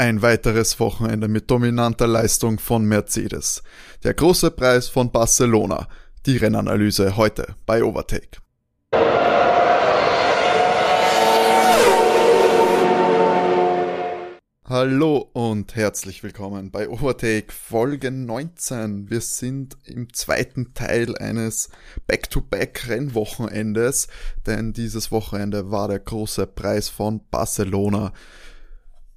Ein weiteres Wochenende mit dominanter Leistung von Mercedes. Der große Preis von Barcelona. Die Rennanalyse heute bei Overtake. Hallo und herzlich willkommen bei Overtake Folge 19. Wir sind im zweiten Teil eines Back-to-Back-Rennwochenendes, denn dieses Wochenende war der große Preis von Barcelona.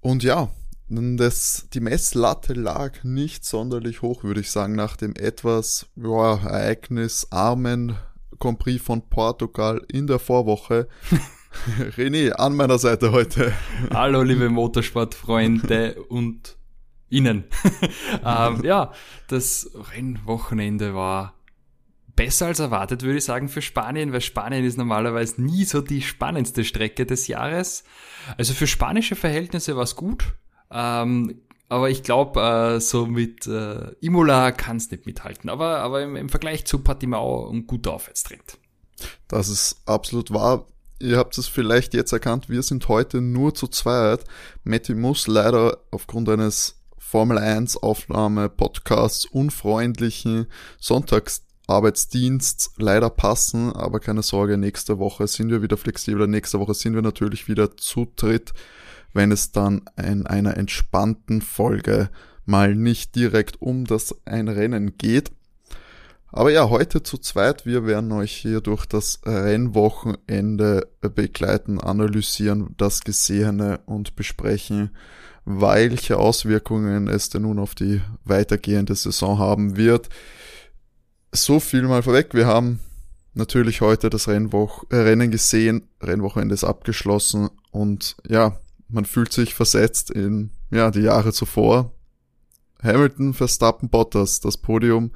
Und ja, das, die Messlatte lag nicht sonderlich hoch, würde ich sagen, nach dem etwas ja, ereignisarmen Grand Prix von Portugal in der Vorwoche. René, an meiner Seite heute. Hallo, liebe Motorsportfreunde und Ihnen. ähm, ja, das Rennwochenende war besser als erwartet, würde ich sagen, für Spanien, weil Spanien ist normalerweise nie so die spannendste Strecke des Jahres. Also für spanische Verhältnisse war es gut. Ähm, aber ich glaube, äh, so mit äh, Imola kann es nicht mithalten. Aber, aber im, im Vergleich zu Patimau ein guter Aufwärtstrend. Das ist absolut wahr. Ihr habt es vielleicht jetzt erkannt, wir sind heute nur zu zweit. Matti muss leider aufgrund eines Formel 1 Aufnahme Podcasts unfreundlichen Sonntagsarbeitsdiensts leider passen, aber keine Sorge, nächste Woche sind wir wieder flexibler. Nächste Woche sind wir natürlich wieder zu dritt wenn es dann in einer entspannten Folge mal nicht direkt um das ein Rennen geht. Aber ja, heute zu zweit, wir werden euch hier durch das Rennwochenende begleiten, analysieren das Gesehene und besprechen, welche Auswirkungen es denn nun auf die weitergehende Saison haben wird. So viel mal vorweg, wir haben natürlich heute das Rennwoch äh, Rennen gesehen, Rennwochenende ist abgeschlossen und ja, man fühlt sich versetzt in ja, die Jahre zuvor. Hamilton, Verstappen, Bottas, das Podium,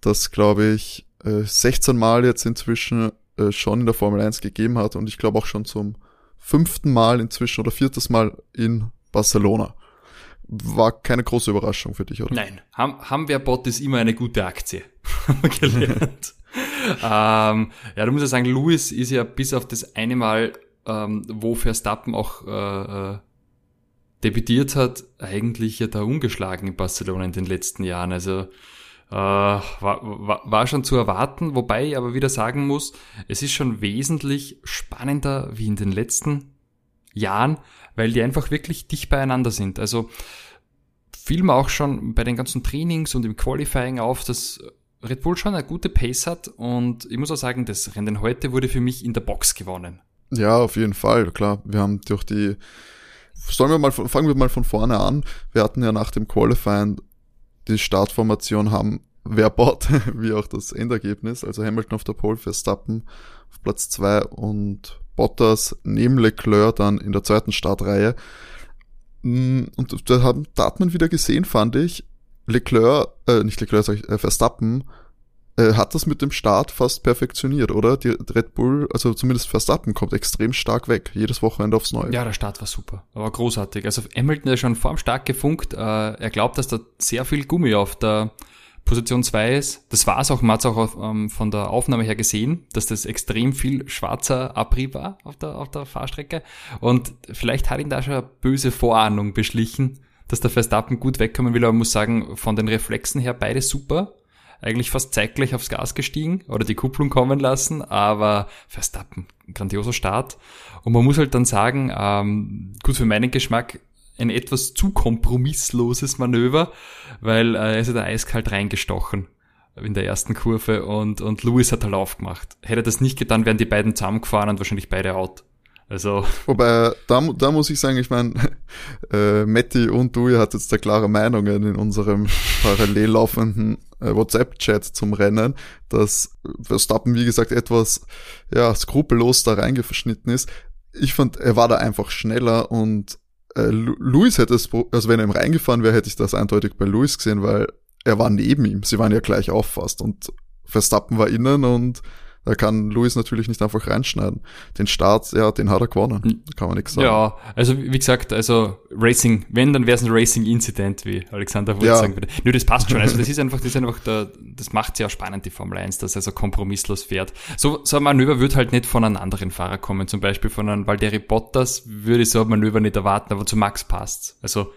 das glaube ich 16 äh, Mal jetzt inzwischen äh, schon in der Formel 1 gegeben hat und ich glaube auch schon zum fünften Mal inzwischen oder viertes Mal in Barcelona. War keine große Überraschung für dich, oder? Nein, haben, haben wir Bottas immer eine gute Aktie gelernt. ähm, ja, da muss ich sagen, Lewis ist ja bis auf das eine Mal ähm, wo Verstappen auch äh, äh, debütiert hat, eigentlich ja da ungeschlagen in Barcelona in den letzten Jahren. Also äh, war, war, war schon zu erwarten, wobei ich aber wieder sagen muss, es ist schon wesentlich spannender wie in den letzten Jahren, weil die einfach wirklich dicht beieinander sind. Also fiel mir auch schon bei den ganzen Trainings und im Qualifying auf, dass Red Bull schon eine gute Pace hat und ich muss auch sagen, das Rennen heute wurde für mich in der Box gewonnen. Ja, auf jeden Fall, klar. Wir haben durch die, sollen wir mal, fangen wir mal von vorne an. Wir hatten ja nach dem Qualifying die Startformation haben wer bot, wie auch das Endergebnis. Also Hamilton auf der Pole, Verstappen auf Platz zwei und Bottas neben Leclerc dann in der zweiten Startreihe. Mm, und da, haben, da hat man wieder gesehen, fand ich, Leclerc, äh, nicht Leclerc, sag ich, äh, Verstappen äh, hat das mit dem Start fast perfektioniert, oder? Die Red Bull, also zumindest Verstappen, kommt extrem stark weg, jedes Wochenende aufs Neue. Ja, der Start war super, aber großartig. Also Hamilton ist schon vorm Start gefunkt, äh, er glaubt, dass da sehr viel Gummi auf der Position 2 ist. Das war es auch, man hat es auch ähm, von der Aufnahme her gesehen, dass das extrem viel schwarzer Abrieb war auf der, auf der Fahrstrecke. Und vielleicht hat ihn da schon eine böse Vorahnung beschlichen, dass der Verstappen gut wegkommen will, aber man muss sagen, von den Reflexen her beide super eigentlich fast zeitgleich aufs Gas gestiegen oder die Kupplung kommen lassen, aber Verstappen, grandioser Start. Und man muss halt dann sagen, ähm, gut für meinen Geschmack, ein etwas zu kompromissloses Manöver, weil äh, er ist ja da eiskalt reingestochen in der ersten Kurve und, und Lewis hat halt aufgemacht. Hätte er das nicht getan, wären die beiden zusammengefahren und wahrscheinlich beide out. Also. Wobei, da, da muss ich sagen, ich meine, äh, Matti und du, ihr hattet jetzt da klare Meinungen in unserem parallel laufenden WhatsApp-Chat zum Rennen, dass Verstappen, wie gesagt, etwas, ja, skrupellos da reingeschnitten ist. Ich fand, er war da einfach schneller und äh, Luis hätte es, also wenn er ihm reingefahren wäre, hätte ich das eindeutig bei Luis gesehen, weil er war neben ihm. Sie waren ja gleich auf fast und Verstappen war innen und da kann Luis natürlich nicht einfach reinschneiden. Den Start, ja, den hat er gewonnen. Hm. Da kann man nichts sagen. Ja, also wie gesagt, also Racing, wenn, dann wäre es ein Racing-Incident, wie Alexander Wurz ja. sagen würde. Nö, das passt schon. Also das ist einfach, das ist einfach, der, das macht ja spannend, die Formel 1, dass er so kompromisslos fährt. So, so ein Manöver wird halt nicht von einem anderen Fahrer kommen. Zum Beispiel von einem Valtteri Bottas würde ich so ein Manöver nicht erwarten, aber zu Max passt's. Also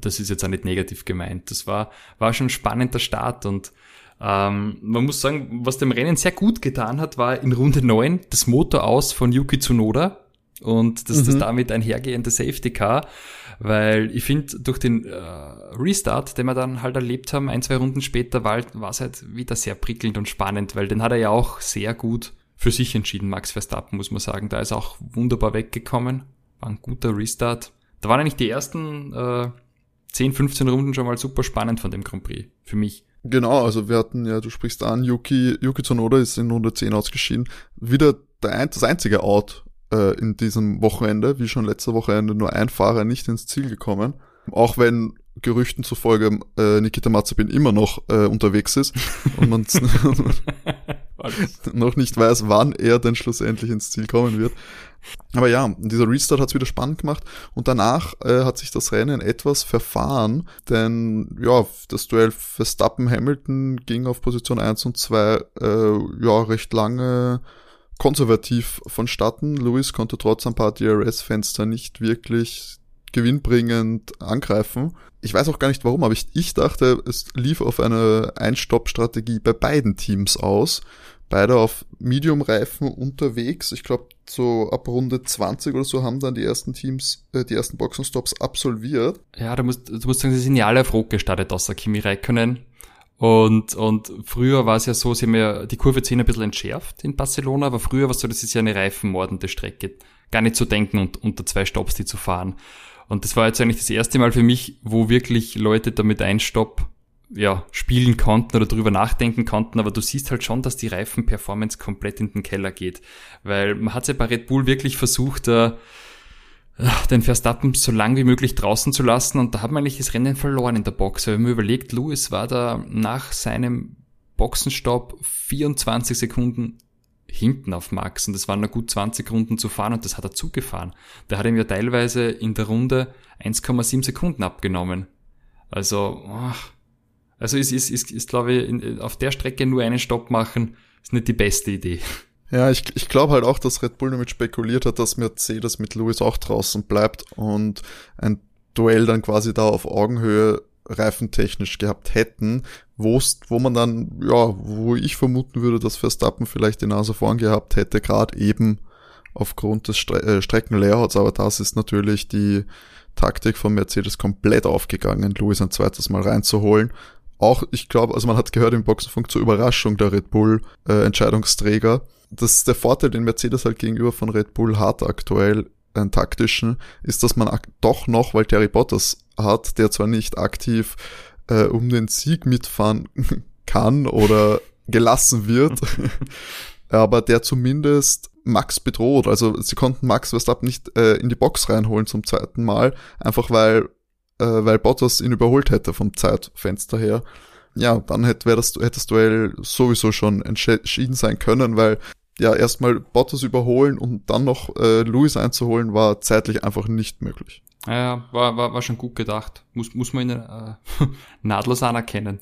das ist jetzt auch nicht negativ gemeint. Das war, war schon ein spannender Start und ähm, man muss sagen, was dem Rennen sehr gut getan hat, war in Runde 9 das Motor aus von Yuki Tsunoda und das, mhm. das damit einhergehende Safety Car, weil ich finde, durch den äh, Restart, den wir dann halt erlebt haben, ein, zwei Runden später, war, es halt wieder sehr prickelnd und spannend, weil den hat er ja auch sehr gut für sich entschieden, Max Verstappen, muss man sagen. Da ist auch wunderbar weggekommen, war ein guter Restart. Da waren eigentlich die ersten äh, 10, 15 Runden schon mal super spannend von dem Grand Prix, für mich. Genau, also wir hatten ja, du sprichst an, Yuki, Yuki Tsunoda ist in Runde 10 ausgeschieden. Wieder der, das einzige Out äh, in diesem Wochenende, wie schon letzte Wochenende, nur ein Fahrer nicht ins Ziel gekommen. Auch wenn Gerüchten zufolge äh, Nikita Mazepin immer noch äh, unterwegs ist und man noch nicht weiß, wann er denn schlussendlich ins Ziel kommen wird. Aber ja, dieser Restart hat es wieder spannend gemacht und danach äh, hat sich das Rennen etwas verfahren, denn ja, das Duell Verstappen-Hamilton ging auf Position 1 und 2 äh, ja recht lange konservativ vonstatten. Lewis konnte trotz ein paar DRS-Fenster nicht wirklich gewinnbringend angreifen. Ich weiß auch gar nicht warum, aber ich, ich dachte, es lief auf eine Einstopp-Strategie bei beiden Teams aus beide auf Medium-Reifen unterwegs. Ich glaube, so ab Runde 20 oder so haben dann die ersten Teams äh, die ersten Boxenstops absolviert. Ja, du musst, du musst sagen, sie sind ja alle auf Rot gestartet, außer Kimi Räikkönen. Und, und früher war es ja so, sie haben ja die Kurve 10 ein bisschen entschärft in Barcelona, aber früher war es so, das ist ja eine reifenmordende Strecke. Gar nicht zu denken und unter zwei Stops die zu fahren. Und das war jetzt eigentlich das erste Mal für mich, wo wirklich Leute damit ein Stopp ja, spielen konnten oder drüber nachdenken konnten, aber du siehst halt schon, dass die Reifenperformance komplett in den Keller geht. Weil man hat ja bei Red Bull wirklich versucht, äh, den Verstappen so lang wie möglich draußen zu lassen und da hat man eigentlich das Rennen verloren in der Box. Wenn man überlegt, Lewis war da nach seinem Boxenstopp 24 Sekunden hinten auf Max und es waren nur gut 20 Runden zu fahren und das hat er zugefahren. Der hat ihm ja teilweise in der Runde 1,7 Sekunden abgenommen. Also, ach, also ist, ist, ist, ist glaube ich, in, auf der Strecke nur einen Stopp machen, ist nicht die beste Idee. Ja, ich, ich glaube halt auch, dass Red Bull damit spekuliert hat, dass Mercedes mit Lewis auch draußen bleibt und ein Duell dann quasi da auf Augenhöhe reifentechnisch gehabt hätten, wo's, wo man dann, ja, wo ich vermuten würde, dass Verstappen vielleicht die Nase vorn gehabt hätte, gerade eben aufgrund des Stre äh, Streckenlayouts, aber das ist natürlich die Taktik von Mercedes komplett aufgegangen, Lewis ein zweites Mal reinzuholen auch, ich glaube, also man hat gehört im Boxenfunk zur Überraschung der Red Bull äh, Entscheidungsträger. Das ist der Vorteil, den Mercedes halt gegenüber von Red Bull hat aktuell, einen taktischen, ist, dass man doch noch, weil Terry Bottas hat, der zwar nicht aktiv äh, um den Sieg mitfahren kann oder gelassen wird, aber der zumindest Max bedroht. Also sie konnten Max Verstappen nicht äh, in die Box reinholen zum zweiten Mal, einfach weil äh, weil Bottas ihn überholt hätte vom Zeitfenster her. Ja, dann hätte, wär das, hätte das Duell sowieso schon entschieden sein können, weil ja, erstmal Bottas überholen und dann noch äh, Lewis einzuholen, war zeitlich einfach nicht möglich. Ja, war, war, war schon gut gedacht. Muss, muss man ihn äh, nahtlos anerkennen.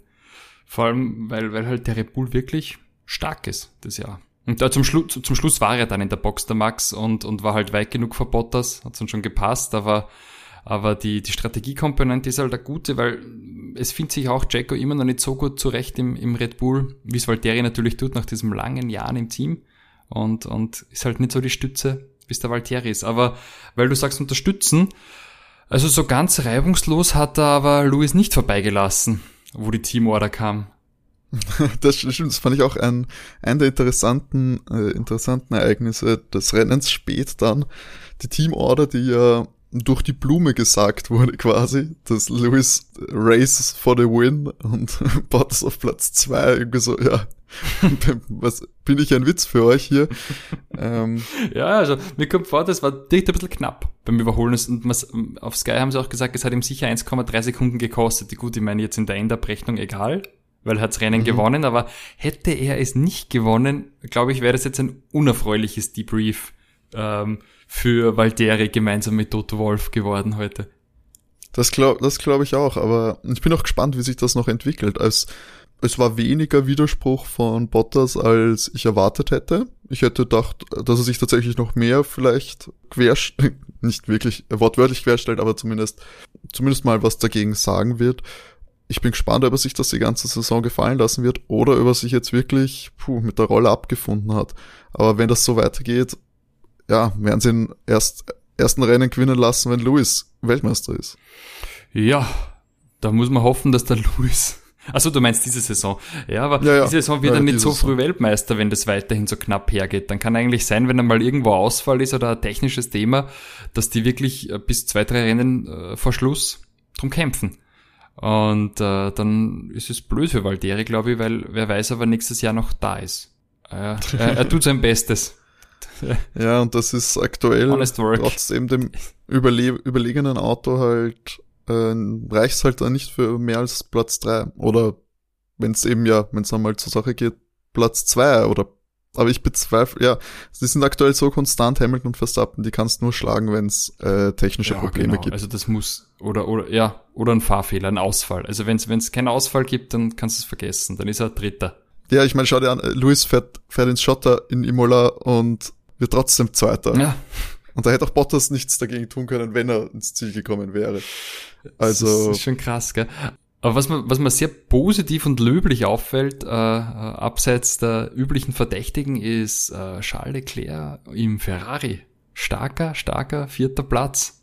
Vor allem, weil, weil halt der Red Bull wirklich stark ist, das Jahr. Und da zum, Schlu zum Schluss war er dann in der Box der Max und, und war halt weit genug vor Bottas, hat dann schon gepasst, aber aber die, die Strategiekomponente ist halt eine gute, weil es findet sich auch Jacko immer noch nicht so gut zurecht im, im Red Bull, wie es Valtteri natürlich tut nach diesem langen Jahren im Team. Und, und ist halt nicht so die Stütze, es der Valtteri ist. Aber weil du sagst unterstützen, also so ganz reibungslos hat er aber Louis nicht vorbeigelassen, wo die Teamorder kam. Das stimmt, das fand ich auch ein, ein der interessanten, äh, interessanten Ereignisse des Rennens spät dann. Die Teamorder, die ja durch die Blume gesagt wurde quasi, dass Lewis Race for the Win und Bottas auf Platz zwei irgendwie so, ja, was bin ich ein Witz für euch hier? ähm, ja, also mir kommt vor, das war dicht ein bisschen knapp beim Überholen und was, auf Sky haben sie auch gesagt, es hat ihm sicher 1,3 Sekunden gekostet. Gut, ich meine jetzt in der Endabrechnung egal, weil er hat's Rennen mhm. gewonnen, aber hätte er es nicht gewonnen, glaube ich, wäre das jetzt ein unerfreuliches Debrief. Ähm, für Valtteri gemeinsam mit Toto Wolf geworden heute. Das glaube das glaub ich auch, aber ich bin auch gespannt, wie sich das noch entwickelt. Als es war weniger Widerspruch von Bottas, als ich erwartet hätte. Ich hätte gedacht, dass er sich tatsächlich noch mehr vielleicht quer, nicht wirklich wortwörtlich querstellt, aber zumindest, zumindest mal was dagegen sagen wird. Ich bin gespannt, ob er sich das die ganze Saison gefallen lassen wird oder ob er sich jetzt wirklich puh, mit der Rolle abgefunden hat. Aber wenn das so weitergeht, ja, werden sie ihn erst ersten Rennen gewinnen lassen, wenn Lewis Weltmeister ist. Ja, da muss man hoffen, dass der Lewis also du meinst diese Saison. Ja, aber ja, ja. diese Saison wird ja, er nicht so früh Weltmeister, wenn das weiterhin so knapp hergeht. Dann kann eigentlich sein, wenn er mal irgendwo Ausfall ist oder ein technisches Thema, dass die wirklich äh, bis zwei, drei Rennen äh, vor Schluss drum kämpfen. Und äh, dann ist es blöd für Valtteri, glaube ich, weil wer weiß, ob er nächstes Jahr noch da ist. Äh, er, er tut sein Bestes. Ja, und das ist aktuell trotzdem dem überle überlegenen Auto halt äh, reicht halt dann nicht für mehr als Platz drei Oder wenn es eben ja, wenn es einmal zur Sache geht, Platz zwei oder aber ich bezweifle, ja, sie sind aktuell so konstant, Hamilton und Verstappen, die kannst nur schlagen, wenn es äh, technische ja, Probleme genau. gibt. Also das muss, oder, oder, ja, oder ein Fahrfehler, ein Ausfall. Also wenn es keinen Ausfall gibt, dann kannst du es vergessen, dann ist er Dritter. Ja, ich meine, schau dir an, Luis fährt, fährt ins Schotter in Imola und wird trotzdem Zweiter. Ja. Und da hätte auch Bottas nichts dagegen tun können, wenn er ins Ziel gekommen wäre. Also. Das ist schon krass, gell? Aber was mir, was mir sehr positiv und löblich auffällt, äh, äh, abseits der üblichen Verdächtigen, ist äh, Charles Leclerc im Ferrari. Starker, starker vierter Platz.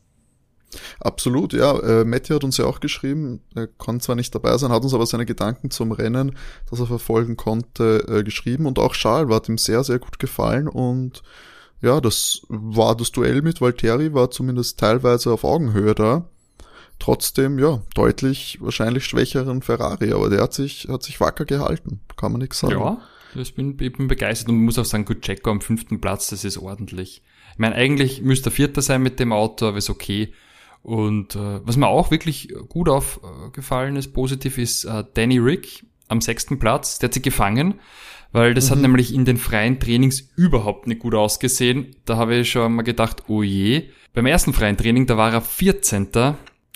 Absolut, ja. Äh, Matthew hat uns ja auch geschrieben, er kann zwar nicht dabei sein, hat uns aber seine Gedanken zum Rennen, das er verfolgen konnte, äh, geschrieben. Und auch Charles hat ihm sehr, sehr gut gefallen. Und ja, das war das Duell mit Valtteri, war zumindest teilweise auf Augenhöhe da trotzdem, ja, deutlich wahrscheinlich schwächeren Ferrari, aber der hat sich, hat sich wacker gehalten, kann man nichts sagen. Ja, ich bin, ich bin begeistert und muss auch sagen, gut, Checo am fünften Platz, das ist ordentlich. Ich meine, eigentlich müsste er Vierter sein mit dem Auto, aber ist okay. Und äh, was mir auch wirklich gut aufgefallen ist, positiv, ist äh, Danny Rick am sechsten Platz. Der hat sich gefangen, weil das mhm. hat nämlich in den freien Trainings überhaupt nicht gut ausgesehen. Da habe ich schon mal gedacht, oh je. Beim ersten freien Training, da war er 14.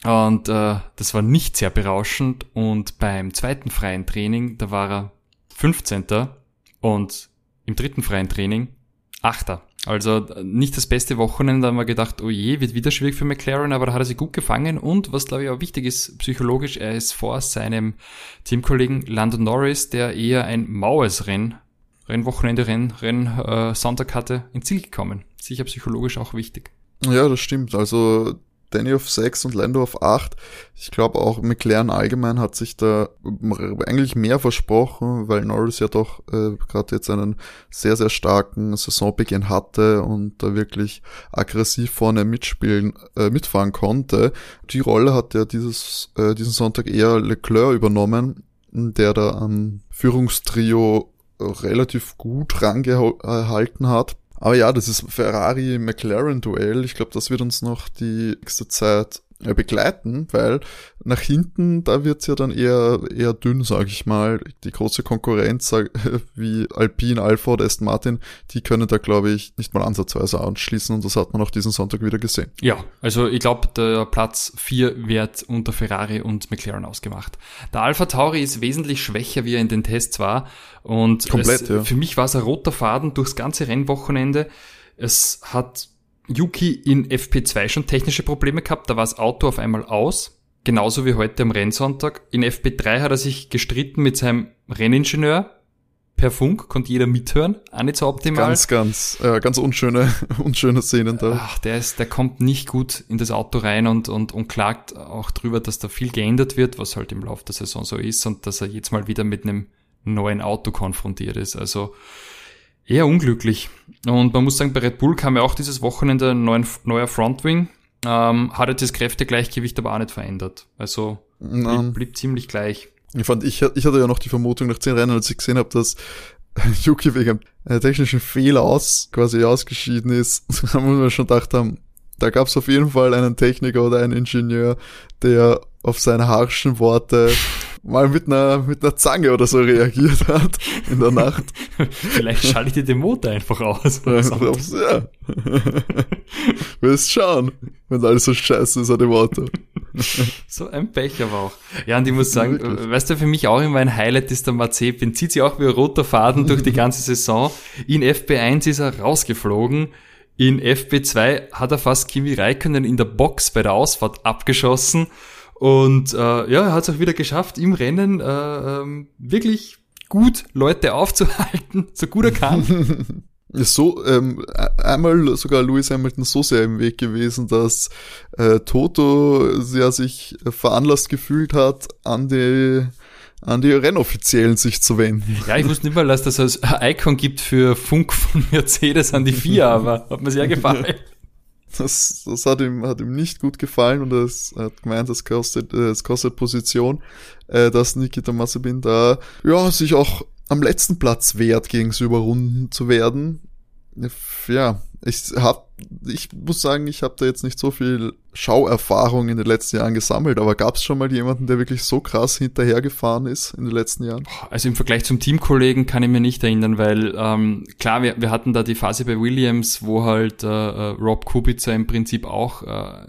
Und äh, das war nicht sehr berauschend. Und beim zweiten freien Training, da war er 15. Und im dritten freien Training 8. Also nicht das beste Wochenende, da haben wir gedacht, oh je, wird wieder schwierig für McLaren, aber da hat er sich gut gefangen und was glaube ich auch wichtig ist, psychologisch, er ist vor seinem Teamkollegen Lando Norris, der eher ein maues Renn, Rennwochenende, Renn, Renn äh, Sonntag hatte, ins Ziel gekommen. Sicher psychologisch auch wichtig. Ja, das stimmt. Also Danny auf 6 und Lando auf 8. Ich glaube auch McLaren allgemein hat sich da eigentlich mehr versprochen, weil Norris ja doch äh, gerade jetzt einen sehr, sehr starken Saisonbeginn hatte und da wirklich aggressiv vorne mitspielen, äh, mitfahren konnte. Die Rolle hat ja dieses, äh, diesen Sonntag eher Leclerc übernommen, der da am Führungstrio relativ gut rangehalten hat. Aber ja, das ist Ferrari-McLaren-Duell. Ich glaube, das wird uns noch die nächste Zeit begleiten, weil nach hinten, da wird's ja dann eher, eher dünn, sage ich mal. Die große Konkurrenz wie Alpine, Alfa oder Aston Martin, die können da, glaube ich, nicht mal ansatzweise anschließen und das hat man auch diesen Sonntag wieder gesehen. Ja, also ich glaube, der Platz 4 wird unter Ferrari und McLaren ausgemacht. Der Alpha Tauri ist wesentlich schwächer, wie er in den Tests war und Komplett, es, ja. für mich war es ein roter Faden durchs ganze Rennwochenende. Es hat Yuki in FP2 schon technische Probleme gehabt, da war das Auto auf einmal aus. Genauso wie heute am Rennsonntag. In FP3 hat er sich gestritten mit seinem Renningenieur. Per Funk konnte jeder mithören, auch nicht so optimal. Ganz, ganz, äh, ganz unschöne, unschöne Szenen da. Ach, der ist, der kommt nicht gut in das Auto rein und, und, und klagt auch drüber, dass da viel geändert wird, was halt im Laufe der Saison so ist und dass er jetzt mal wieder mit einem neuen Auto konfrontiert ist. Also, eher unglücklich. Und man muss sagen, bei Red Bull kam ja auch dieses Wochenende ein neuen, neuer Frontwing. Ähm, hat jetzt das Kräftegleichgewicht aber auch nicht verändert. Also blieb, blieb ziemlich gleich. Ich fand, ich, ich hatte ja noch die Vermutung nach zehn Rennen, als ich gesehen habe, dass Yuki wegen einem technischen Fehler aus, quasi ausgeschieden ist, haben wir schon gedacht haben, da gab es auf jeden Fall einen Techniker oder einen Ingenieur, der auf seine harschen Worte mal mit einer, mit einer Zange oder so reagiert hat in der Nacht. Vielleicht schalte ich dir den Motor einfach aus. ja. Willst schauen, wenn alles so scheiße ist an dem Auto. so ein Pech aber auch. Ja, und ich muss sagen, Wirklich? weißt du, für mich auch immer ein Highlight ist der Mazepin. Zieht sich auch wie ein roter Faden durch die ganze Saison. In FB1 ist er rausgeflogen. In FB2 hat er fast Kimi Räikkönen in der Box bei der Ausfahrt abgeschossen. Und äh, ja, er hat es auch wieder geschafft, im Rennen äh, ähm, wirklich gut Leute aufzuhalten, so gut er kann. so ähm, einmal sogar Lewis Hamilton so sehr im Weg gewesen, dass äh, Toto ja sich veranlasst gefühlt hat, an die an die Rennoffiziellen sich zu wenden. Ja, ich wusste nicht mal, dass das als Icon gibt für Funk von Mercedes an die FIA, aber hat mir sehr gefallen. Das, das hat ihm, hat ihm nicht gut gefallen und er hat gemeint, es kostet, es kostet Position, äh, dass Nikita Mazepin da, ja, sich auch am letzten Platz wert, gegen sie überrunden zu werden. Ja, ich hab, ich muss sagen, ich habe da jetzt nicht so viel Schauerfahrung in den letzten Jahren gesammelt, aber gab es schon mal jemanden, der wirklich so krass hinterhergefahren ist in den letzten Jahren? Also im Vergleich zum Teamkollegen kann ich mir nicht erinnern, weil ähm, klar, wir, wir hatten da die Phase bei Williams, wo halt äh, äh Rob Kubica im Prinzip auch äh,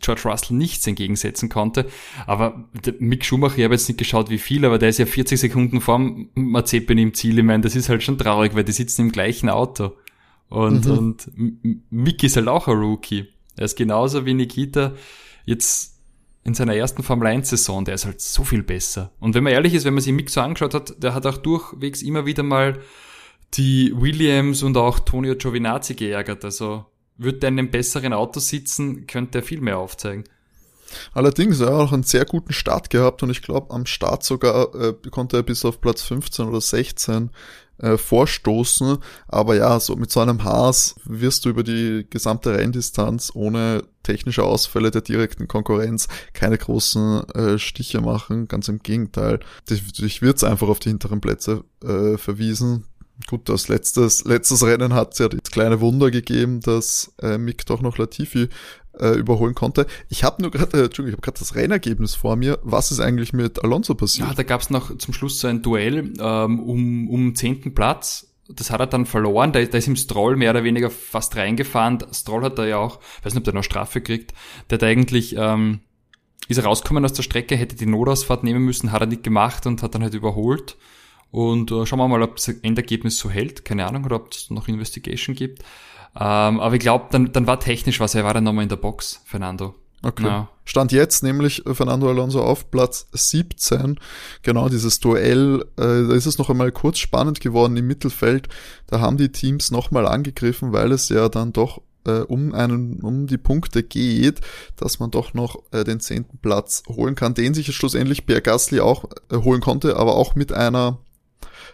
George Russell nichts entgegensetzen konnte. Aber Mick Schumacher, ich habe jetzt nicht geschaut, wie viel, aber der ist ja 40 Sekunden vorm Mazepin im Ziel. Ich meine, das ist halt schon traurig, weil die sitzen im gleichen Auto. Und, mhm. und Mick ist halt auch ein Rookie. Er ist genauso wie Nikita jetzt in seiner ersten Formel 1 Saison, der ist halt so viel besser. Und wenn man ehrlich ist, wenn man sich Mick so angeschaut hat, der hat auch durchwegs immer wieder mal die Williams und auch Tonio Giovinazzi geärgert. Also wird er in einem besseren Auto sitzen, könnte er viel mehr aufzeigen. Allerdings, er hat auch einen sehr guten Start gehabt und ich glaube, am Start sogar äh, konnte er bis auf Platz 15 oder 16 äh, vorstoßen. Aber ja, so mit so einem Haas wirst du über die gesamte Renndistanz ohne technische Ausfälle der direkten Konkurrenz keine großen äh, Stiche machen. Ganz im Gegenteil. Dich wird's einfach auf die hinteren Plätze äh, verwiesen. Gut, das letztes, letztes Rennen hat es ja das kleine Wunder gegeben, dass äh, Mick doch noch Latifi äh, überholen konnte. Ich habe nur gerade, äh, Entschuldigung, ich habe gerade das Rennergebnis vor mir. Was ist eigentlich mit Alonso passiert? Ja, da gab es noch zum Schluss so ein Duell ähm, um um zehnten Platz. Das hat er dann verloren. Da, da ist ihm Stroll mehr oder weniger fast reingefahren. Stroll hat da ja auch, weiß nicht, ob der noch Strafe kriegt. Der hat eigentlich ähm, ist er rausgekommen aus der Strecke, hätte die Notausfahrt nehmen müssen, hat er nicht gemacht und hat dann halt überholt. Und äh, schauen wir mal, ob das Endergebnis so hält. Keine Ahnung, oder ob es noch Investigation gibt. Ähm, aber ich glaube, dann, dann war technisch was. Er war dann nochmal in der Box, Fernando. Okay. Ja. Stand jetzt nämlich Fernando Alonso auf Platz 17. Genau dieses Duell, äh, da ist es noch einmal kurz spannend geworden im Mittelfeld. Da haben die Teams nochmal angegriffen, weil es ja dann doch äh, um einen, um die Punkte geht, dass man doch noch äh, den zehnten Platz holen kann, den sich schlussendlich Pierre Gasly auch äh, holen konnte, aber auch mit einer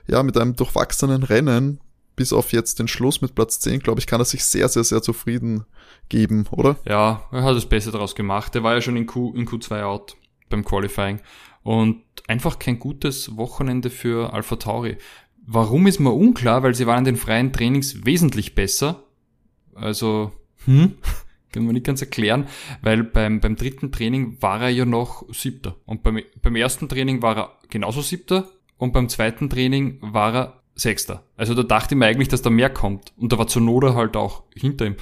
ja, mit einem durchwachsenen Rennen, bis auf jetzt den Schluss mit Platz 10, glaube ich, kann er sich sehr, sehr, sehr zufrieden geben, oder? Ja, er hat das Beste daraus gemacht. Er war ja schon in, Q, in Q2 out beim Qualifying. Und einfach kein gutes Wochenende für Alpha Tauri. Warum ist mir unklar, weil sie waren in den freien Trainings wesentlich besser. Also, hm, kann man nicht ganz erklären, weil beim, beim dritten Training war er ja noch siebter. Und beim, beim ersten Training war er genauso siebter und beim zweiten Training war er Sechster. Also da dachte ich mir eigentlich, dass da mehr kommt. Und da war Zunoda halt auch hinter ihm.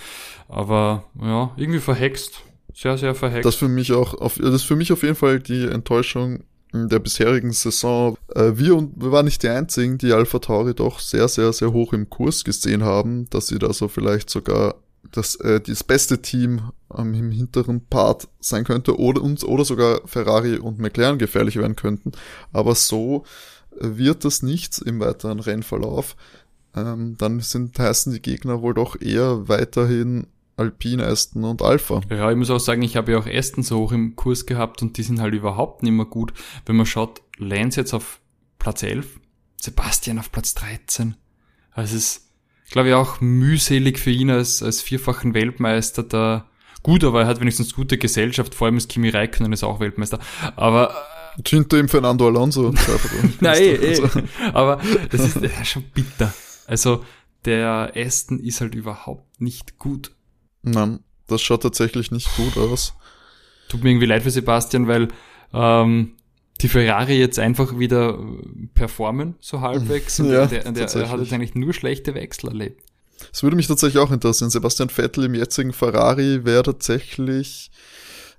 Aber ja, irgendwie verhext. Sehr, sehr verhext. Das für mich auch, auf, das ist für mich auf jeden Fall die Enttäuschung der bisherigen Saison. Äh, wir, und, wir waren nicht die einzigen, die Alpha Tauri doch sehr, sehr, sehr hoch im Kurs gesehen haben, dass sie da so vielleicht sogar das, äh, das beste Team ähm, im hinteren Part sein könnte oder uns oder sogar Ferrari und McLaren gefährlich werden könnten. Aber so wird das nichts im weiteren Rennverlauf, ähm, dann sind, heißen die Gegner wohl doch eher weiterhin Alpine, Aston und Alpha. Ja, ich muss auch sagen, ich habe ja auch Aston so hoch im Kurs gehabt und die sind halt überhaupt nicht mehr gut. Wenn man schaut, Lance jetzt auf Platz 11, Sebastian auf Platz 13. Also es ist, glaube ich, auch mühselig für ihn als, als vierfachen Weltmeister da. Gut, aber er hat wenigstens gute Gesellschaft, vor allem ist Kimi Räikkönen ist auch Weltmeister. Aber hinter ihm Fernando Alonso. Nein, eh, eh. aber das ist ja, schon bitter. Also der Aston ist halt überhaupt nicht gut. Nein, das schaut tatsächlich nicht gut aus. Tut mir irgendwie leid für Sebastian, weil ähm, die Ferrari jetzt einfach wieder performen, so halbwegs. Und ja, der, der, der hat jetzt eigentlich nur schlechte Wechsel erlebt. Es würde mich tatsächlich auch interessieren. Sebastian Vettel im jetzigen Ferrari wäre tatsächlich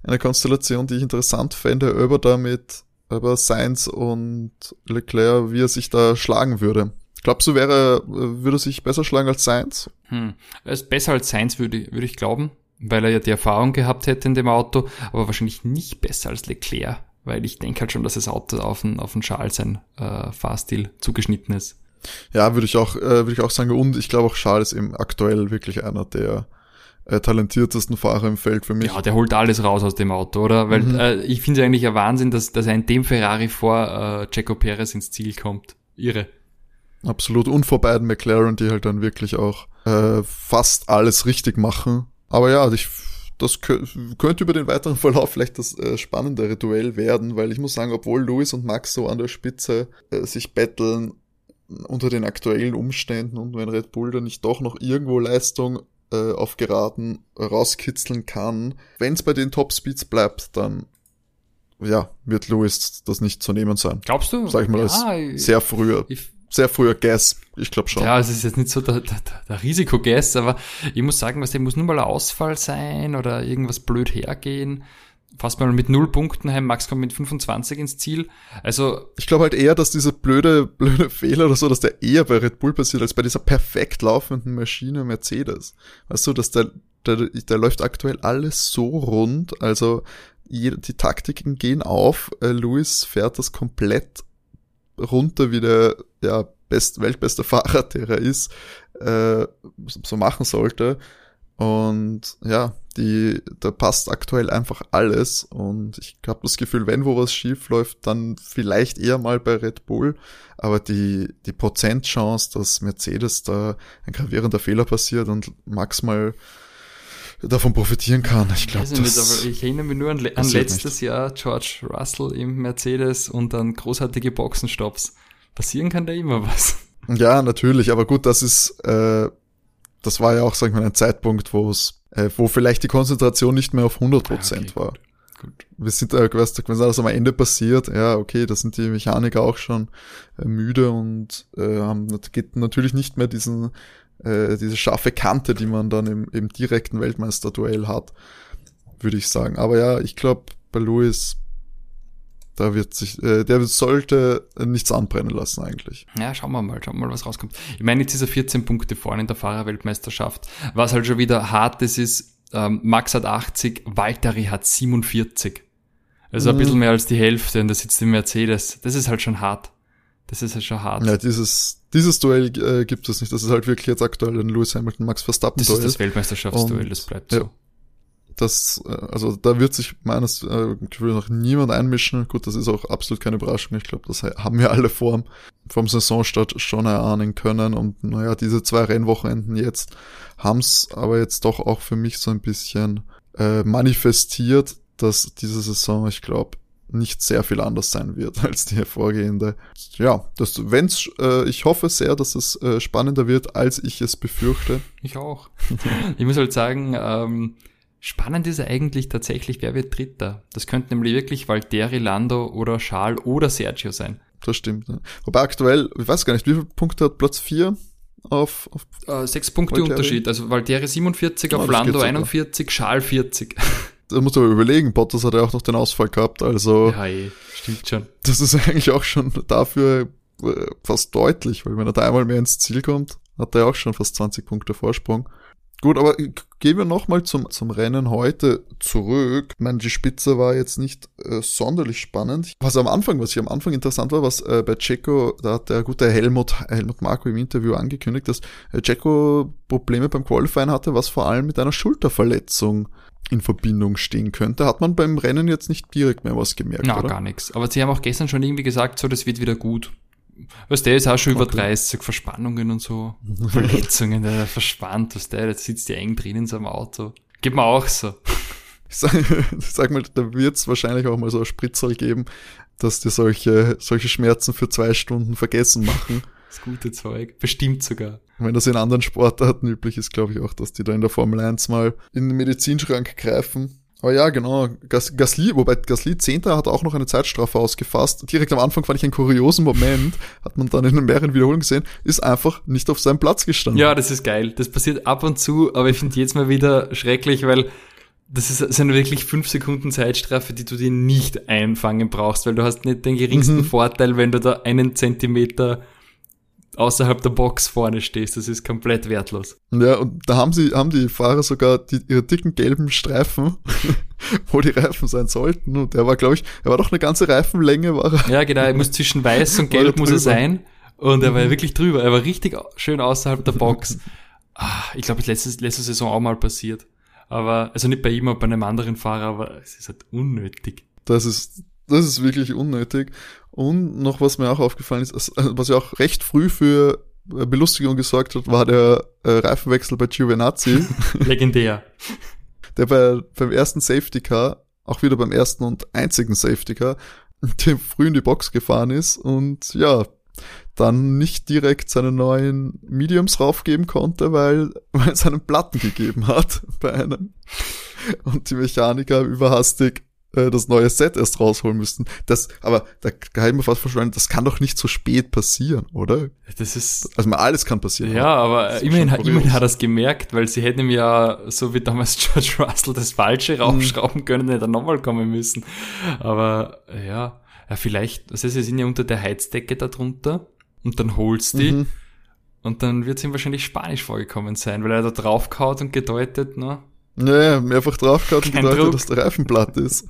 eine Konstellation, die ich interessant fände, über damit, über Sainz und Leclerc, wie er sich da schlagen würde. Glaubst du, wäre, würde sich besser schlagen als Sainz? Hm. Er ist besser als Sainz, würde, würde ich glauben, weil er ja die Erfahrung gehabt hätte in dem Auto, aber wahrscheinlich nicht besser als Leclerc, weil ich denke halt schon, dass das Auto auf den, auf den Schal sein äh, Fahrstil zugeschnitten ist. Ja, würde ich auch, äh, würde ich auch sagen. Und ich glaube auch Charles ist eben aktuell wirklich einer der äh, talentiertesten Fahrer im Feld für mich. Ja, der holt alles raus aus dem Auto, oder? Weil mhm. äh, ich finde es eigentlich ein Wahnsinn, dass, dass er in dem Ferrari vor äh, Checo Perez ins Ziel kommt. Irre. Absolut. Und vor beiden McLaren, die halt dann wirklich auch äh, fast alles richtig machen. Aber ja, ich, das könnte über den weiteren Verlauf vielleicht das äh, spannendere Duell werden, weil ich muss sagen, obwohl Lewis und Max so an der Spitze äh, sich betteln, unter den aktuellen Umständen und wenn Red Bull dann nicht doch noch irgendwo Leistung äh, auf Geraden rauskitzeln kann, wenn es bei den Topspeeds bleibt, dann ja, wird Lewis das nicht zu nehmen sein. Glaubst du? Sag ich mal, ja, sehr früher. Ich, sehr früher Gas. Ich glaube schon. Ja, es ist jetzt nicht so der, der, der Risiko-Gas, aber ich muss sagen, was der muss nur mal ein Ausfall sein oder irgendwas blöd hergehen. Fast mal mit null Punkten heim, Max kommt mit 25 ins Ziel. Also. Ich glaube halt eher, dass diese blöde, blöde Fehler oder so, dass der eher bei Red Bull passiert, als bei dieser perfekt laufenden Maschine Mercedes. Weißt du, dass der, der, der läuft aktuell alles so rund, also die Taktiken gehen auf, äh, Lewis fährt das komplett runter, wie der ja, best, weltbeste Fahrer, der er ist, äh, so machen sollte. Und ja, die, da passt aktuell einfach alles. Und ich habe das Gefühl, wenn wo was schief läuft, dann vielleicht eher mal bei Red Bull. Aber die, die Prozentchance, dass Mercedes da ein gravierender Fehler passiert und Max mal davon profitieren kann. Ich glaube, das ich erinnere mich nur an, an letztes nicht. Jahr George Russell im Mercedes und dann großartige Boxenstopps. Passieren kann da immer was. Ja, natürlich, aber gut, das ist, äh, das war ja auch, sagen wir, ein Zeitpunkt, wo es, äh, wo vielleicht die Konzentration nicht mehr auf 100 Prozent okay, war. Gut, gut. Wir sind, äh, weißt, wenn das am Ende passiert, ja, okay, da sind die Mechaniker auch schon äh, müde und äh, haben, geht natürlich nicht mehr diesen äh, diese scharfe Kante, die man dann im, im direkten Weltmeisterduell hat, würde ich sagen. Aber ja, ich glaube, bei Louis, da wird sich, äh, der sollte nichts anbrennen lassen eigentlich. Ja, schauen wir mal, schauen wir mal, was rauskommt. Ich meine, jetzt ist er 14 Punkte vorne in der Fahrerweltmeisterschaft. Was halt schon wieder hart ist, ist, ähm, Max hat 80, Valtteri hat 47. Also mhm. ein bisschen mehr als die Hälfte und da sitzt im Mercedes. Das ist halt schon hart. Das ist ja schon hart. Ja, dieses, dieses Duell äh, gibt es nicht. Das ist halt wirklich jetzt aktuell ein Lewis Hamilton, Max Verstappen Duell. Das ist das Weltmeisterschaftsduell, das bleibt so. Ja, das, äh, also da wird sich meines äh, Gefühls noch niemand einmischen. Gut, das ist auch absolut keine Überraschung. Ich glaube, das haben wir alle vor vom Saisonstart schon erahnen können. Und naja, diese zwei Rennwochenenden jetzt haben's aber jetzt doch auch für mich so ein bisschen äh, manifestiert, dass diese Saison, ich glaube, nicht sehr viel anders sein wird als die hervorgehende. Ja, das, wenn's, äh, ich hoffe sehr, dass es äh, spannender wird, als ich es befürchte. Ich auch. ich muss halt sagen, ähm, spannend ist eigentlich tatsächlich, wer wird Dritter. Das könnte nämlich wirklich Valtteri, Lando oder Charles oder Sergio sein. Das stimmt. Ja. Wobei aktuell, ich weiß gar nicht, wie viele Punkte hat Platz 4? Auf, auf äh, sechs Punkte Valtteri? Unterschied. Also Valtteri 47 auf oh, Lando 41, Charles 40 da muss aber überlegen, Bottas hat ja auch noch den Ausfall gehabt, also. Ja, ey, stimmt schon. Das ist eigentlich auch schon dafür äh, fast deutlich, weil wenn er da einmal mehr ins Ziel kommt, hat er auch schon fast 20 Punkte Vorsprung. Gut, aber gehen wir nochmal zum, zum Rennen heute zurück. Ich meine, die Spitze war jetzt nicht äh, sonderlich spannend. Was am Anfang, was hier am Anfang interessant war, was äh, bei Checo, da hat der gute Helmut, Helmut Marco im Interview angekündigt, dass äh, Checo Probleme beim Qualifying hatte, was vor allem mit einer Schulterverletzung in Verbindung stehen könnte, hat man beim Rennen jetzt nicht direkt mehr was gemerkt, Na, oder? gar nichts. Aber sie haben auch gestern schon irgendwie gesagt, so, das wird wieder gut. Was der ist auch schon okay. über 30 Verspannungen und so. Verletzungen, der verspannt, was der, jetzt sitzt ja eng drin in seinem Auto. Geht mir auch so. Ich sag, ich sag mal, da wird es wahrscheinlich auch mal so ein Spritzel geben, dass dir solche, solche Schmerzen für zwei Stunden vergessen machen. Das gute Zeug. Bestimmt sogar. Wenn das in anderen Sportarten üblich ist, glaube ich auch, dass die da in der Formel 1 mal in den Medizinschrank greifen. Aber ja, genau. Gas Gasly, wobei Gasly Zehnter hat auch noch eine Zeitstrafe ausgefasst. Direkt am Anfang fand ich einen kuriosen Moment, hat man dann in mehreren Wiederholungen gesehen, ist einfach nicht auf seinem Platz gestanden. Ja, das ist geil. Das passiert ab und zu, aber ich finde jetzt mal wieder schrecklich, weil das ist, sind wirklich fünf Sekunden Zeitstrafe, die du dir nicht einfangen brauchst, weil du hast nicht den geringsten mhm. Vorteil, wenn du da einen Zentimeter außerhalb der Box vorne stehst. Das ist komplett wertlos. Ja, und da haben sie, haben die Fahrer sogar die, ihre dicken gelben Streifen, wo die Reifen sein sollten. Und der war, glaube ich, er war doch eine ganze Reifenlänge, war er. Ja, genau, er muss zwischen weiß und gelb muss er sein. Und er war mhm. wirklich drüber. Er war richtig schön außerhalb der Box. Ah, ich glaube, das letzte, letzte Saison auch mal passiert. Aber, also nicht bei ihm, aber bei einem anderen Fahrer, aber es ist halt unnötig. Das ist, das ist wirklich unnötig. Und noch was mir auch aufgefallen ist, was ja auch recht früh für äh, Belustigung gesorgt hat, war der äh, Reifenwechsel bei Giovinazzi. Legendär. Der bei, beim ersten Safety Car, auch wieder beim ersten und einzigen Safety Car, dem früh in die Box gefahren ist und ja, dann nicht direkt seine neuen Mediums raufgeben konnte, weil, weil es einen Platten gegeben hat bei einem. Und die Mechaniker überhastig äh, das neue Set erst rausholen müssten. Das, aber da mir fast vorstellen, das kann doch nicht so spät passieren, oder? Das ist. Also mal alles kann passieren. Ja, aber immerhin, immerhin hat er es gemerkt, weil sie hätten ihm ja, so wie damals George Russell, das Falsche mhm. raufschrauben können, hätte er nochmal kommen müssen. Aber ja, ja, vielleicht, also sie sind ja unter der Heizdecke darunter und dann holst die mhm. und dann wird es ihm wahrscheinlich Spanisch vorgekommen sein, weil er da draufgehaut und gedeutet, ne? Naja, mehrfach draufgehauen und gedeutet, Druck. dass der Reifen platt ist.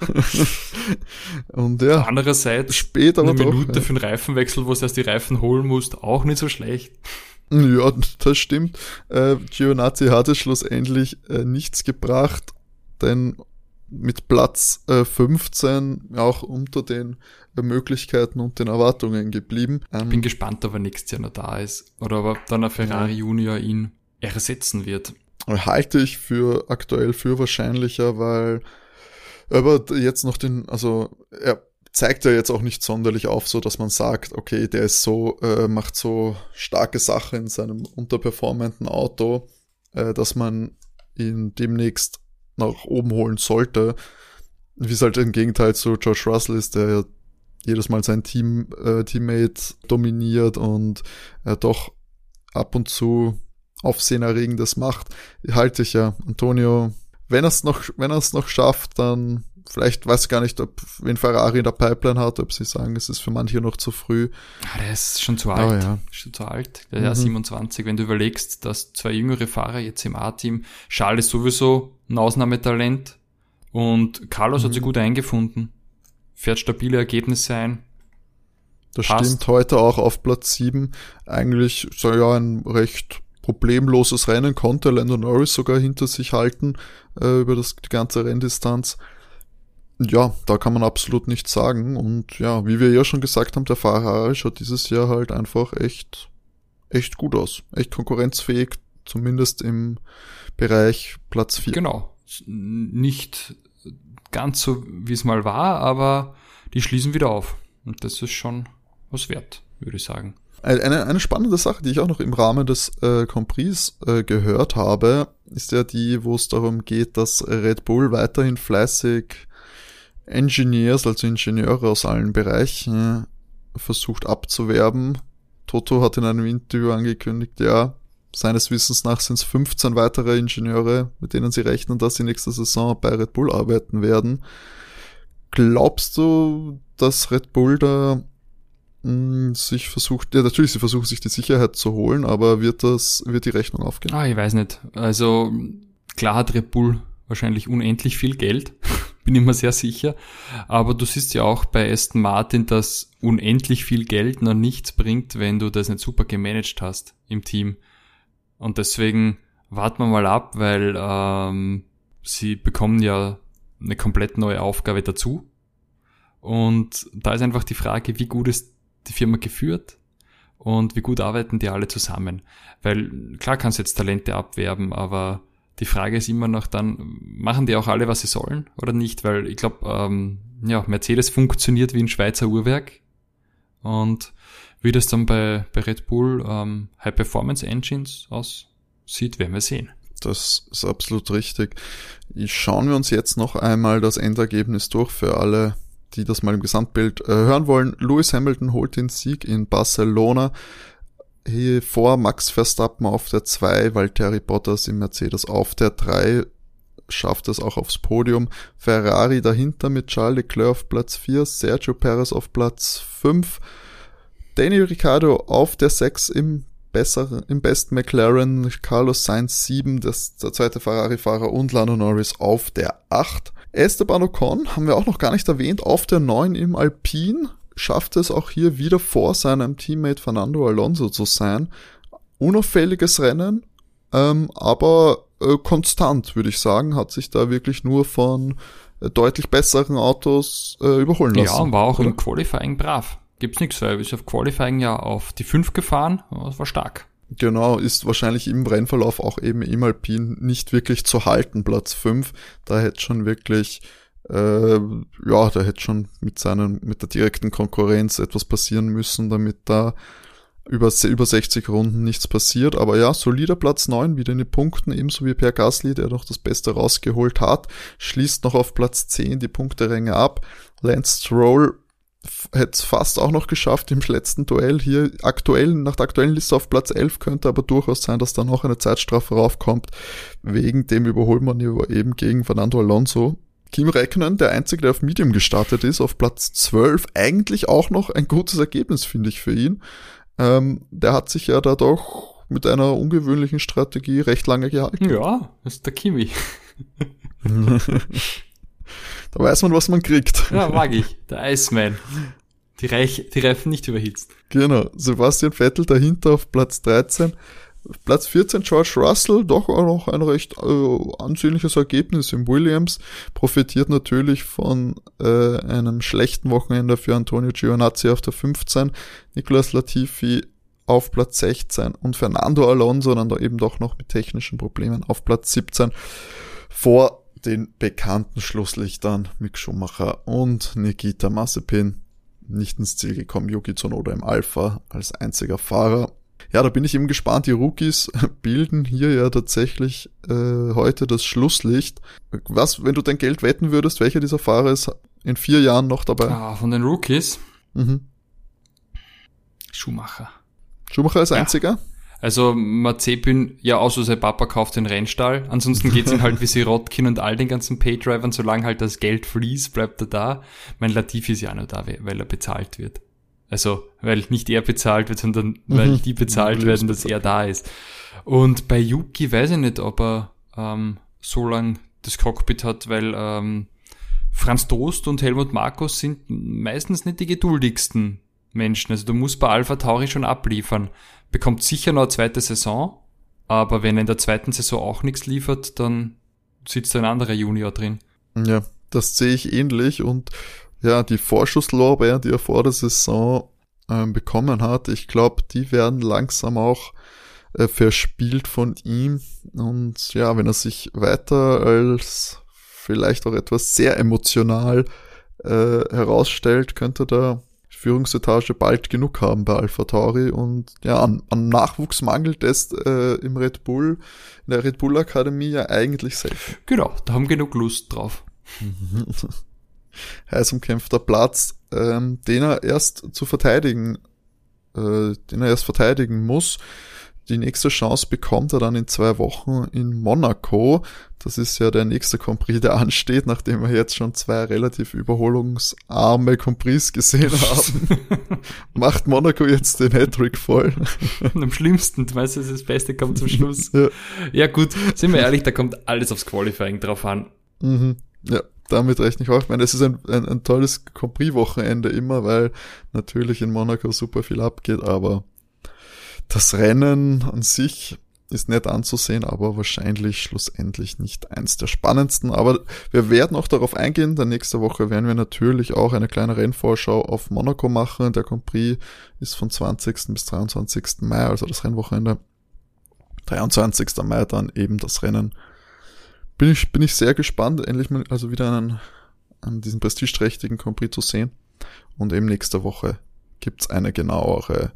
und ja. Andererseits, später eine Minute doch, für einen Reifenwechsel, wo du erst die Reifen holen musst, auch nicht so schlecht. Ja, das stimmt. Äh, Gionazzi hat es schlussendlich äh, nichts gebracht, denn mit Platz äh, 15 auch unter den äh, Möglichkeiten und den Erwartungen geblieben. Ähm, ich bin gespannt, ob er nächstes Jahr noch da ist oder ob dann ein Ferrari ja. Junior ihn ersetzen wird. Halte ich für aktuell für wahrscheinlicher, weil aber jetzt noch den, also er zeigt ja jetzt auch nicht sonderlich auf, so dass man sagt, okay, der ist so, äh, macht so starke Sache in seinem unterperformenden Auto, äh, dass man ihn demnächst nach oben holen sollte. Wie es halt im Gegenteil zu George Russell ist, der ja jedes Mal sein Team, äh, Teammate dominiert und er doch ab und zu Aufsehenerregendes macht, halte ich ja. Antonio, wenn er es noch, wenn er es noch schafft, dann vielleicht weiß ich gar nicht, ob wen Ferrari in der Pipeline hat, ob sie sagen, es ist für manche noch zu früh. Ah, der ist schon zu alt. Oh, ja. Schon zu alt. Der mhm. ist 27. Wenn du überlegst, dass zwei jüngere Fahrer jetzt im A-Team, Charles ist sowieso ein Ausnahmetalent und Carlos mhm. hat sich gut eingefunden. Fährt stabile Ergebnisse ein. Das Passt. stimmt. Heute auch auf Platz 7. Eigentlich so ja ein recht problemloses Rennen konnte Lando Norris sogar hinter sich halten äh, über das, die ganze Renndistanz. Ja, da kann man absolut nichts sagen. Und ja, wie wir ja schon gesagt haben, der Fahrer schaut dieses Jahr halt einfach echt, echt gut aus. Echt konkurrenzfähig, zumindest im Bereich Platz 4. Genau. Nicht ganz so, wie es mal war, aber die schließen wieder auf. Und das ist schon was wert, würde ich sagen. Eine, eine spannende Sache, die ich auch noch im Rahmen des äh, Compris äh, gehört habe, ist ja die, wo es darum geht, dass Red Bull weiterhin fleißig Engineers, also Ingenieure aus allen Bereichen, versucht abzuwerben. Toto hat in einem Interview angekündigt, ja, seines Wissens nach sind es 15 weitere Ingenieure, mit denen sie rechnen, dass sie nächste Saison bei Red Bull arbeiten werden. Glaubst du, dass Red Bull da sich versucht, ja natürlich, sie versuchen sich die Sicherheit zu holen, aber wird das, wird die Rechnung aufgehen? Ah, ich weiß nicht. Also klar hat Red Bull wahrscheinlich unendlich viel Geld, bin ich mir sehr sicher. Aber du siehst ja auch bei Aston Martin, dass unendlich viel Geld noch nichts bringt, wenn du das nicht super gemanagt hast im Team. Und deswegen warten wir mal ab, weil ähm, sie bekommen ja eine komplett neue Aufgabe dazu. Und da ist einfach die Frage, wie gut ist die Firma geführt und wie gut arbeiten die alle zusammen. Weil klar kannst du jetzt Talente abwerben, aber die Frage ist immer noch dann, machen die auch alle, was sie sollen oder nicht? Weil ich glaube, ähm, ja, Mercedes funktioniert wie ein Schweizer Uhrwerk und wie das dann bei, bei Red Bull ähm, High Performance Engines aussieht, werden wir sehen. Das ist absolut richtig. Schauen wir uns jetzt noch einmal das Endergebnis durch für alle die das mal im Gesamtbild äh, hören wollen. Lewis Hamilton holt den Sieg in Barcelona. Hier vor Max Verstappen auf der 2, Valtteri Bottas im Mercedes auf der 3. schafft es auch aufs Podium. Ferrari dahinter mit Charles Leclerc auf Platz 4, Sergio Perez auf Platz 5, Daniel Ricciardo auf der 6 im besseren, im besten McLaren, Carlos Sainz 7, das, der zweite Ferrari-Fahrer und Lando Norris auf der 8. Esteban Ocon haben wir auch noch gar nicht erwähnt, auf der 9 im Alpine, schafft es auch hier wieder vor seinem Teammate Fernando Alonso zu sein. Unauffälliges Rennen, ähm, aber äh, konstant, würde ich sagen, hat sich da wirklich nur von äh, deutlich besseren Autos äh, überholen lassen. Ja, und war auch oder? im Qualifying brav. Gibt's nichts, weil ist auf Qualifying ja auf die 5 gefahren, das war stark. Genau, ist wahrscheinlich im Rennverlauf auch eben im Alpin nicht wirklich zu halten, Platz 5. Da hätte schon wirklich, äh, ja, da hätte schon mit seinen, mit der direkten Konkurrenz etwas passieren müssen, damit da über, über 60 Runden nichts passiert. Aber ja, solider Platz 9, wieder in den Punkten, ebenso wie Per Gasly, der noch das Beste rausgeholt hat, schließt noch auf Platz 10 die Punkteränge ab. Lance Stroll hätte es fast auch noch geschafft im letzten Duell hier aktuell, nach der aktuellen Liste auf Platz 11 könnte aber durchaus sein, dass da noch eine Zeitstrafe raufkommt, wegen dem Überholmanöver eben gegen Fernando Alonso. Kim Räikkönen, der einzige, der auf Medium gestartet ist, auf Platz 12, eigentlich auch noch ein gutes Ergebnis, finde ich, für ihn. Ähm, der hat sich ja da doch mit einer ungewöhnlichen Strategie recht lange gehalten. Ja, ist der Kimi. Da weiß man, was man kriegt. Ja, mag ich. Der Iceman. Die, Reich, die Reifen nicht überhitzt. Genau. Sebastian Vettel dahinter auf Platz 13. Platz 14 George Russell, doch auch noch ein recht äh, ansehnliches Ergebnis im Williams, profitiert natürlich von äh, einem schlechten Wochenende für Antonio Giovinazzi auf der 15, Nicolas Latifi auf Platz 16 und Fernando Alonso dann da eben doch noch mit technischen Problemen auf Platz 17 vor den bekannten Schlusslichtern Mick Schumacher und Nikita Mazepin nicht ins Ziel gekommen. Yuki Tsunoda im Alpha als einziger Fahrer. Ja, da bin ich eben gespannt. Die Rookies bilden hier ja tatsächlich äh, heute das Schlusslicht. Was, wenn du dein Geld wetten würdest, welcher dieser Fahrer ist in vier Jahren noch dabei? Ah, von den Rookies? Mhm. Schumacher. Schumacher als einziger? Ja. Also Mazepin, ja, außer sein Papa kauft den Rennstall. Ansonsten geht's ihm halt wie Sirotkin und all den ganzen Paydrivern, solange halt das Geld fließt, bleibt er da. Mein Latifi ist ja nur da, weil er bezahlt wird. Also, weil nicht er bezahlt wird, sondern mhm. weil die bezahlt werden, dass er da ist. Und bei Yuki weiß ich nicht, ob er ähm, so lang das Cockpit hat, weil ähm, Franz Toast und Helmut Markus sind meistens nicht die geduldigsten Menschen. Also du musst bei Alpha Tauri schon abliefern bekommt sicher noch eine zweite Saison, aber wenn er in der zweiten Saison auch nichts liefert, dann sitzt ein anderer Junior drin. Ja, das sehe ich ähnlich und ja, die Vorschusslorbeeren, die er vor der Saison äh, bekommen hat, ich glaube, die werden langsam auch äh, verspielt von ihm und ja, wenn er sich weiter als vielleicht auch etwas sehr emotional äh, herausstellt, könnte da Führungsetage bald genug haben bei Alpha Tauri und ja, an, an Nachwuchs mangelt es äh, im Red Bull, in der Red Bull Akademie ja eigentlich selten. Genau, da haben genug Lust drauf. Heiß umkämpfter Platz, ähm, den er erst zu verteidigen, äh, den er erst verteidigen muss. Die nächste Chance bekommt er dann in zwei Wochen in Monaco. Das ist ja der nächste Compris, der ansteht, nachdem wir jetzt schon zwei relativ überholungsarme Compris gesehen haben. Macht Monaco jetzt den Hattrick voll. Am schlimmsten, du weißt, das Beste kommt zum Schluss. Ja. ja gut, sind wir ehrlich, da kommt alles aufs Qualifying drauf an. Mhm. Ja, damit rechne ich auch. Ich meine, es ist ein, ein, ein tolles Compris-Wochenende immer, weil natürlich in Monaco super viel abgeht, aber das Rennen an sich ist nett anzusehen, aber wahrscheinlich schlussendlich nicht eins der spannendsten. Aber wir werden auch darauf eingehen. Denn nächste Woche werden wir natürlich auch eine kleine Rennvorschau auf Monaco machen. Der Grand Prix ist von 20. bis 23. Mai, also das Rennwochenende. 23. Mai dann eben das Rennen. Bin ich, bin ich sehr gespannt, endlich mal also wieder einen, an diesen prestigeträchtigen Grand Prix zu sehen. Und eben nächste Woche gibt's eine genauere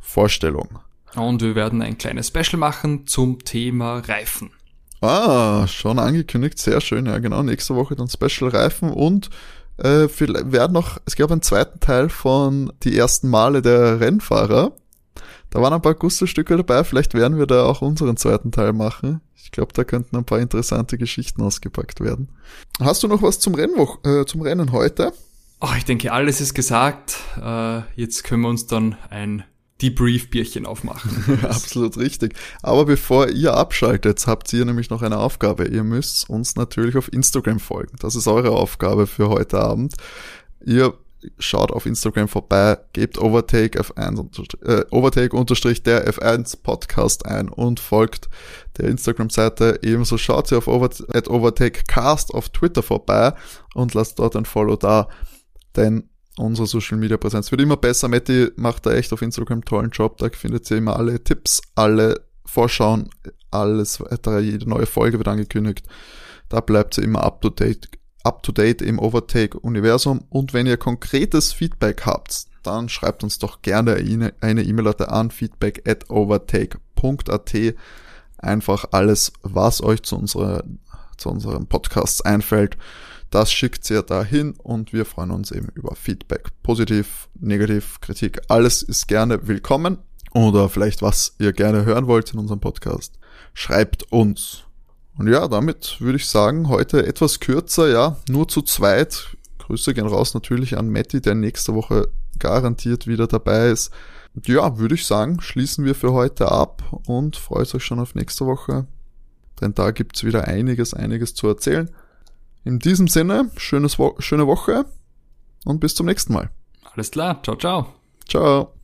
Vorstellung. Und wir werden ein kleines Special machen zum Thema Reifen. Ah, schon angekündigt, sehr schön. Ja, genau. Nächste Woche dann Special Reifen und äh, wir werden noch, es gab einen zweiten Teil von die ersten Male der Rennfahrer. Da waren ein paar Gusto-Stücke dabei, vielleicht werden wir da auch unseren zweiten Teil machen. Ich glaube, da könnten ein paar interessante Geschichten ausgepackt werden. Hast du noch was zum, Rennwoch äh, zum Rennen heute? Oh, ich denke, alles ist gesagt. Äh, jetzt können wir uns dann ein Debrief-Bierchen aufmachen. Absolut richtig. Aber bevor ihr abschaltet, habt ihr nämlich noch eine Aufgabe. Ihr müsst uns natürlich auf Instagram folgen. Das ist eure Aufgabe für heute Abend. Ihr schaut auf Instagram vorbei, gebt Overtake F1 äh, Overtake unterstrich der F1 Podcast ein und folgt der Instagram-Seite. Ebenso schaut ihr auf Overtake Cast auf Twitter vorbei und lasst dort ein Follow da, denn unsere Social Media Präsenz wird immer besser. Matti macht da echt auf Instagram tollen Job. Da findet ihr immer alle Tipps, alle Vorschauen, alles weitere. Jede neue Folge wird angekündigt. Da bleibt ihr immer up to date, up to date im Overtake Universum. Und wenn ihr konkretes Feedback habt, dann schreibt uns doch gerne eine E-Mail-Adresse an feedback at overtake.at. Einfach alles, was euch zu, unserer, zu unserem Podcast einfällt das schickt ihr dahin und wir freuen uns eben über Feedback. Positiv, negativ, Kritik, alles ist gerne willkommen. Oder vielleicht was ihr gerne hören wollt in unserem Podcast. Schreibt uns. Und ja, damit würde ich sagen, heute etwas kürzer, ja, nur zu zweit. Grüße gehen raus natürlich an Matti, der nächste Woche garantiert wieder dabei ist. Und ja, würde ich sagen, schließen wir für heute ab und freut euch schon auf nächste Woche. Denn da gibt's wieder einiges, einiges zu erzählen. In diesem Sinne, schönes Wo schöne Woche und bis zum nächsten Mal. Alles klar, ciao, ciao. Ciao.